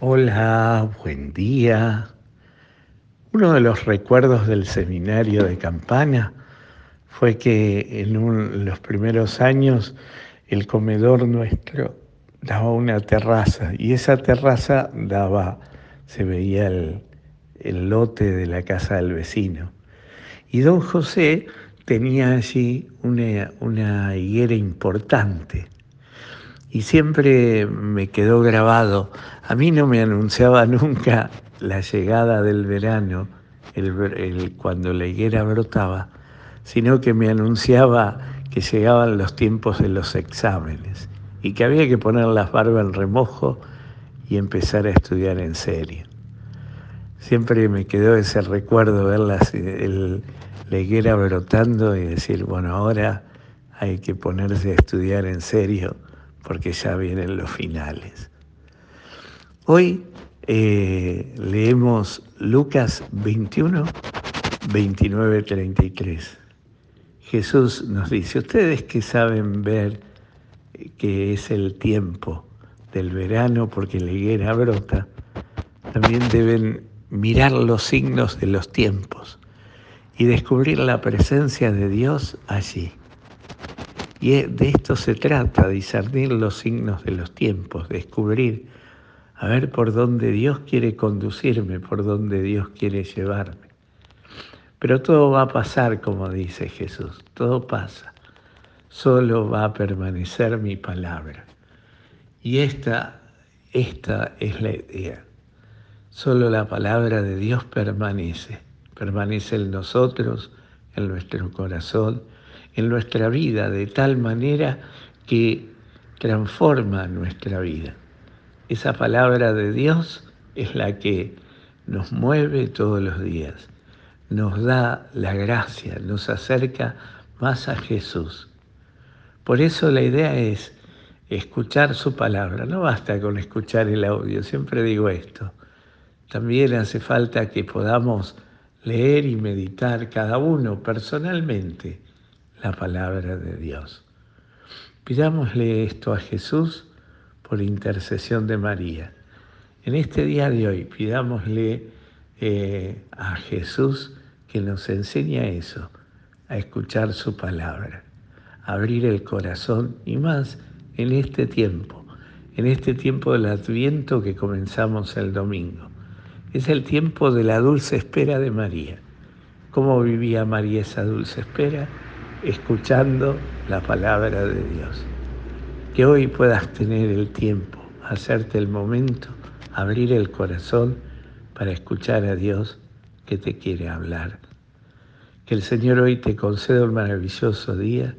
Hola, buen día. Uno de los recuerdos del seminario de Campana fue que en los primeros años el comedor nuestro daba una terraza y esa terraza daba, se veía el, el lote de la casa del vecino. Y don José tenía allí una, una higuera importante y siempre me quedó grabado. A mí no me anunciaba nunca la llegada del verano, el, cuando la higuera brotaba, sino que me anunciaba que llegaban los tiempos de los exámenes y que había que poner las barbas en remojo y empezar a estudiar en serio. Siempre me quedó ese recuerdo ver la higuera brotando y decir, bueno, ahora hay que ponerse a estudiar en serio porque ya vienen los finales. Hoy eh, leemos Lucas 21, 29, 33. Jesús nos dice, ustedes que saben ver que es el tiempo del verano porque la higuera brota, también deben mirar los signos de los tiempos y descubrir la presencia de Dios allí. Y de esto se trata, discernir los signos de los tiempos, descubrir, a ver por dónde Dios quiere conducirme, por dónde Dios quiere llevarme. Pero todo va a pasar, como dice Jesús, todo pasa. Solo va a permanecer mi palabra. Y esta, esta es la idea. Solo la palabra de Dios permanece, permanece en nosotros, en nuestro corazón, en nuestra vida de tal manera que transforma nuestra vida. Esa palabra de Dios es la que nos mueve todos los días, nos da la gracia, nos acerca más a Jesús. Por eso la idea es escuchar su palabra, no basta con escuchar el audio, siempre digo esto. También hace falta que podamos leer y meditar cada uno personalmente la palabra de Dios. Pidámosle esto a Jesús por intercesión de María. En este día de hoy pidámosle eh, a Jesús que nos enseñe eso, a escuchar su palabra, abrir el corazón y más en este tiempo, en este tiempo del adviento que comenzamos el domingo. Es el tiempo de la dulce espera de María. ¿Cómo vivía María esa dulce espera? Escuchando la palabra de Dios. Que hoy puedas tener el tiempo, hacerte el momento, abrir el corazón para escuchar a Dios que te quiere hablar. Que el Señor hoy te conceda un maravilloso día,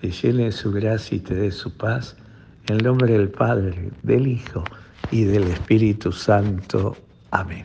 te llene de su gracia y te dé su paz. En el nombre del Padre, del Hijo y del Espíritu Santo. Amén.